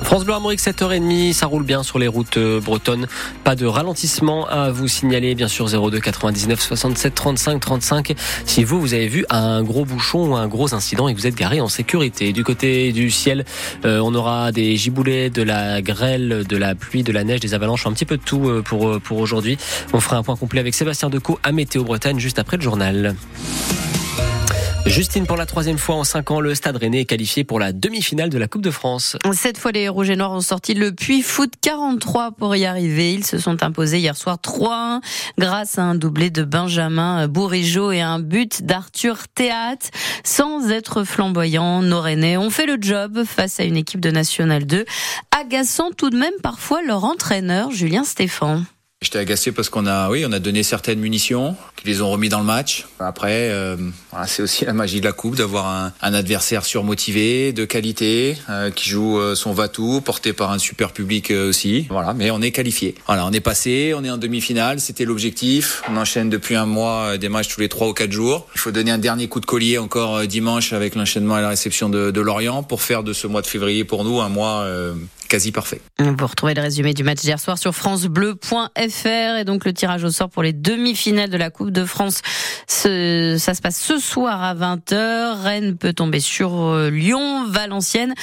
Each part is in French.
France Bleu Armorique 7h30, ça roule bien sur les routes euh, bretonnes. Pas de ralentissement à vous signaler, bien sûr 02 99 67 35 35. Si vous, vous avez vu un gros bouchon ou un gros incident et que vous êtes garé en sécurité. Du côté du ciel, euh, on aura des giboulées, de la grêle, de la pluie, de la neige, des avalanches, un petit peu de tout euh, pour, pour aujourd'hui. On fera un point complet avec Sébastien Decaux à Météo Bretagne juste après le journal. Justine, pour la troisième fois en cinq ans, le Stade Rennais est qualifié pour la demi-finale de la Coupe de France. Cette fois, les Rouges et Noirs ont sorti le Puy Foot 43 pour y arriver. Ils se sont imposés hier soir 3-1 grâce à un doublé de Benjamin Bourigeau et un but d'Arthur Théâtre. Sans être flamboyant, nos Rennais ont fait le job face à une équipe de National 2, agaçant tout de même parfois leur entraîneur, Julien Stéphan. J'étais agacé parce qu'on a, oui, on a donné certaines munitions, qui les ont remis dans le match. Après, euh, voilà, c'est aussi la magie de la coupe d'avoir un, un, adversaire surmotivé, de qualité, euh, qui joue euh, son va-tout, porté par un super public euh, aussi. Voilà, mais on est qualifié. Voilà, on est passé, on est en demi-finale, c'était l'objectif. On enchaîne depuis un mois des matchs tous les trois ou quatre jours. Il faut donner un dernier coup de collier encore dimanche avec l'enchaînement et la réception de, de Lorient pour faire de ce mois de février pour nous un mois quasi parfait. Vous retrouvez le résumé du match d'hier soir sur francebleu.fr et donc le tirage au sort pour les demi-finales de la Coupe de France. Ce, ça se passe ce soir à 20h. Rennes peut tomber sur euh, Lyon, Valenciennes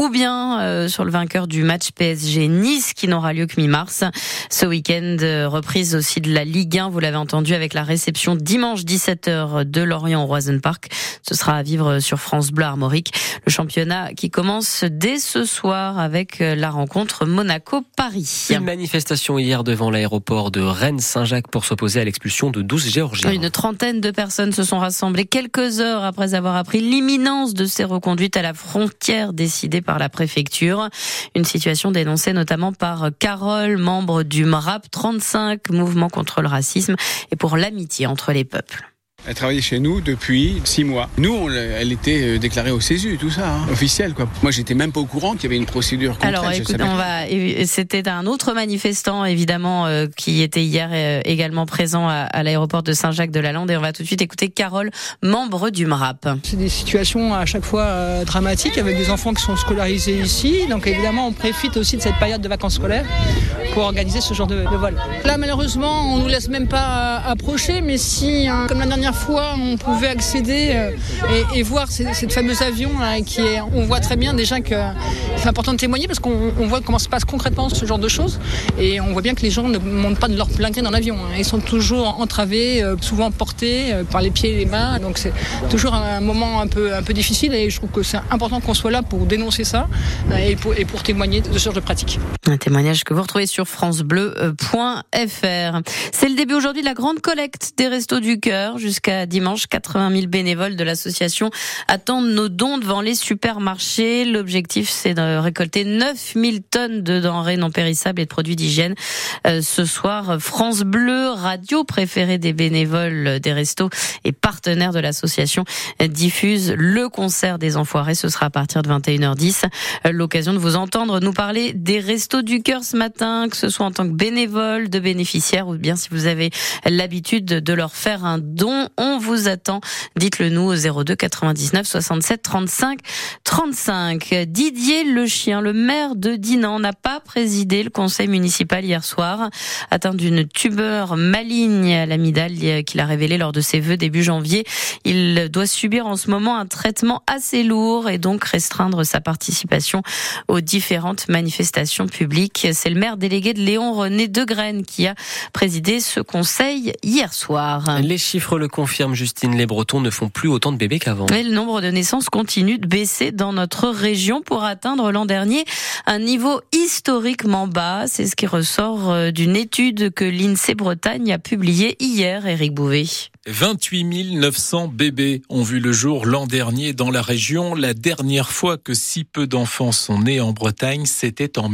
ou bien euh, sur le vainqueur du match PSG-Nice qui n'aura lieu que mi-mars. Ce week-end, euh, reprise aussi de la Ligue 1, vous l'avez entendu, avec la réception dimanche 17h de Lorient au Roison Park. Ce sera à vivre sur France Bleu Armorique. Le championnat qui commence dès ce soir avec la rencontre Monaco-Paris. Une manifestation hier devant l'aéroport de Rennes-Saint-Jacques pour s'opposer à l'expulsion de 12 Géorgiens. Une trentaine de personnes se sont rassemblées quelques heures après avoir appris l'imminence de ces reconduites à la frontière décidée par la préfecture. Une situation dénoncée notamment par Carole, membre du MRAP 35, mouvement contre le racisme et pour l'amitié entre les peuples. Elle travaillait chez nous depuis six mois. Nous, on, elle était euh, déclarée au CESU, tout ça, hein, officiel. Quoi. Moi, j'étais même pas au courant qu'il y avait une procédure contre Alors, elle, écoute, on va. C'était un autre manifestant, évidemment, euh, qui était hier euh, également présent à, à l'aéroport de Saint-Jacques-de-la-Lande. Et on va tout de suite écouter Carole, membre du MRAP. C'est des situations à chaque fois euh, dramatiques avec des enfants qui sont scolarisés ici. Donc, évidemment, on profite aussi de cette période de vacances scolaires organiser ce genre de, vol. Là, malheureusement, on nous laisse même pas approcher, mais si, hein, comme la dernière fois on pouvait accéder euh, et, voir cette, fameuse avion on voit très bien déjà que c'est important de témoigner parce qu'on voit comment se passe concrètement ce genre de choses et on voit bien que les gens ne montent pas de leur plein gré dans l'avion. Hein. Ils sont toujours entravés, euh, souvent portés euh, par les pieds et les mains. Donc c'est toujours un moment un peu, un peu difficile et je trouve que c'est important qu'on soit là pour dénoncer ça et pour, et pour témoigner de ce genre de pratique. Un témoignage que vous retrouvez sur francebleu.fr. C'est le début aujourd'hui de la grande collecte des Restos du Cœur jusqu'à dimanche. 80 000 bénévoles de l'association attendent nos dons devant les supermarchés. L'objectif, c'est de récolter 9 000 tonnes de denrées non périssables et de produits d'hygiène. Euh, ce soir, France Bleu, radio préférée des bénévoles des restos et partenaire de l'association, diffuse le concert des Enfoirés. Ce sera à partir de 21h10. L'occasion de vous entendre nous parler des restos du cœur ce matin, que ce soit en tant que bénévole, de bénéficiaire ou bien si vous avez l'habitude de leur faire un don. On vous attend. Dites-le nous au 02 99 67 35 35. Didier Le Chien, le maire de Dinan, n'a pas présidé le conseil municipal hier soir, atteint d'une tumeur maligne à l'amidale qu'il a révélé lors de ses vœux début janvier. Il doit subir en ce moment un traitement assez lourd et donc restreindre sa participation aux différentes manifestations publiques. C'est le maire délégué de Léon René Degraine qui a présidé ce conseil hier soir. Les chiffres le confirment, Justine. Les Bretons ne font plus autant de bébés qu'avant. Et le nombre de naissances continue de baisser dans notre région pour atteindre l'an dernier un niveau historiquement bas. C'est ce qui ressort euh, d'une étude que l'INSEE Bretagne a publiée hier, Éric Bouvet. 28 900 bébés ont vu le jour l'an dernier dans la région. La dernière fois que si peu d'enfants sont nés en Bretagne, c'était en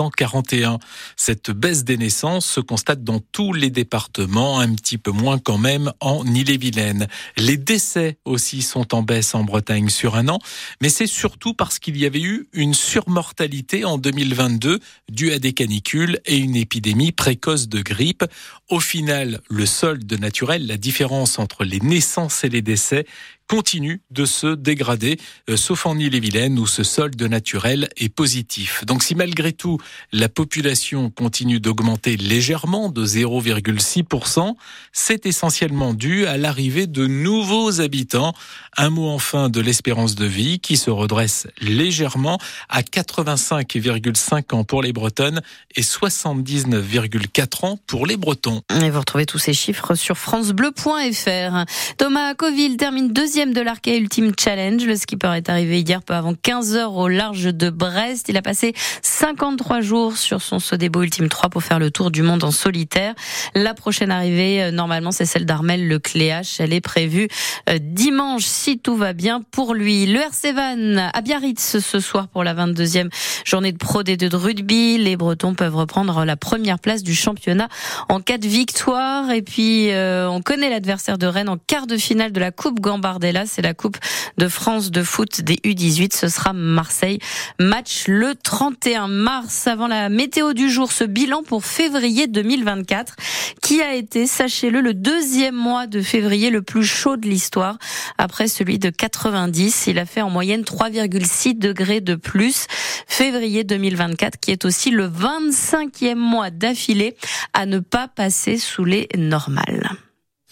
1941. Cette baisse des naissances se constate dans tous les départements, un petit peu moins quand même en Ille-et-Vilaine. Les décès aussi sont en baisse en Bretagne sur un an, mais c'est surtout parce qu'il y avait eu une surmortalité en 2022 due à des canicules et une épidémie précoce de grippe. Au final, le solde naturel, la différence entre les naissances et les décès continue de se dégrader, euh, sauf en Ille-et-Vilaine où ce solde naturel est positif. Donc si malgré tout la population continue d'augmenter légèrement de 0,6%, c'est essentiellement dû à l'arrivée de nouveaux habitants. Un mot enfin de l'espérance de vie qui se redresse légèrement à 85,5 ans pour les Bretonnes et 79,4 ans pour les Bretons. Et vous retrouvez tous ces chiffres sur francebleu.fr. Thomas Coville termine deuxième de l'Arkea Ultimate Challenge. Le skipper est arrivé hier peu avant 15 heures au large de Brest. Il a passé 53 jours sur son Sodebo Ultime 3 pour faire le tour du monde en solitaire. La prochaine arrivée, euh, normalement, c'est celle d'Armel Lecléache. Elle est prévue euh, dimanche si tout va bien pour lui. Le RC Van à Biarritz ce soir pour la 22e journée de Pro D2 de rugby. Les Bretons peuvent reprendre la première place du championnat en cas de victoire. Et puis, euh, on connaît l'adversaire de Rennes en quart de finale de la Coupe Gambardella. C'est la Coupe de France de foot des U18. Ce sera Marseille. Match le 31 mars. Avant la météo du jour, ce bilan pour février 2024, qui a été, sachez-le, le deuxième mois de février le plus chaud de l'histoire. Après celui de 90, il a fait en moyenne 3,6 degrés de plus. Février 2024, qui est aussi le 25e mois d'affilée à ne pas passer sous les normales.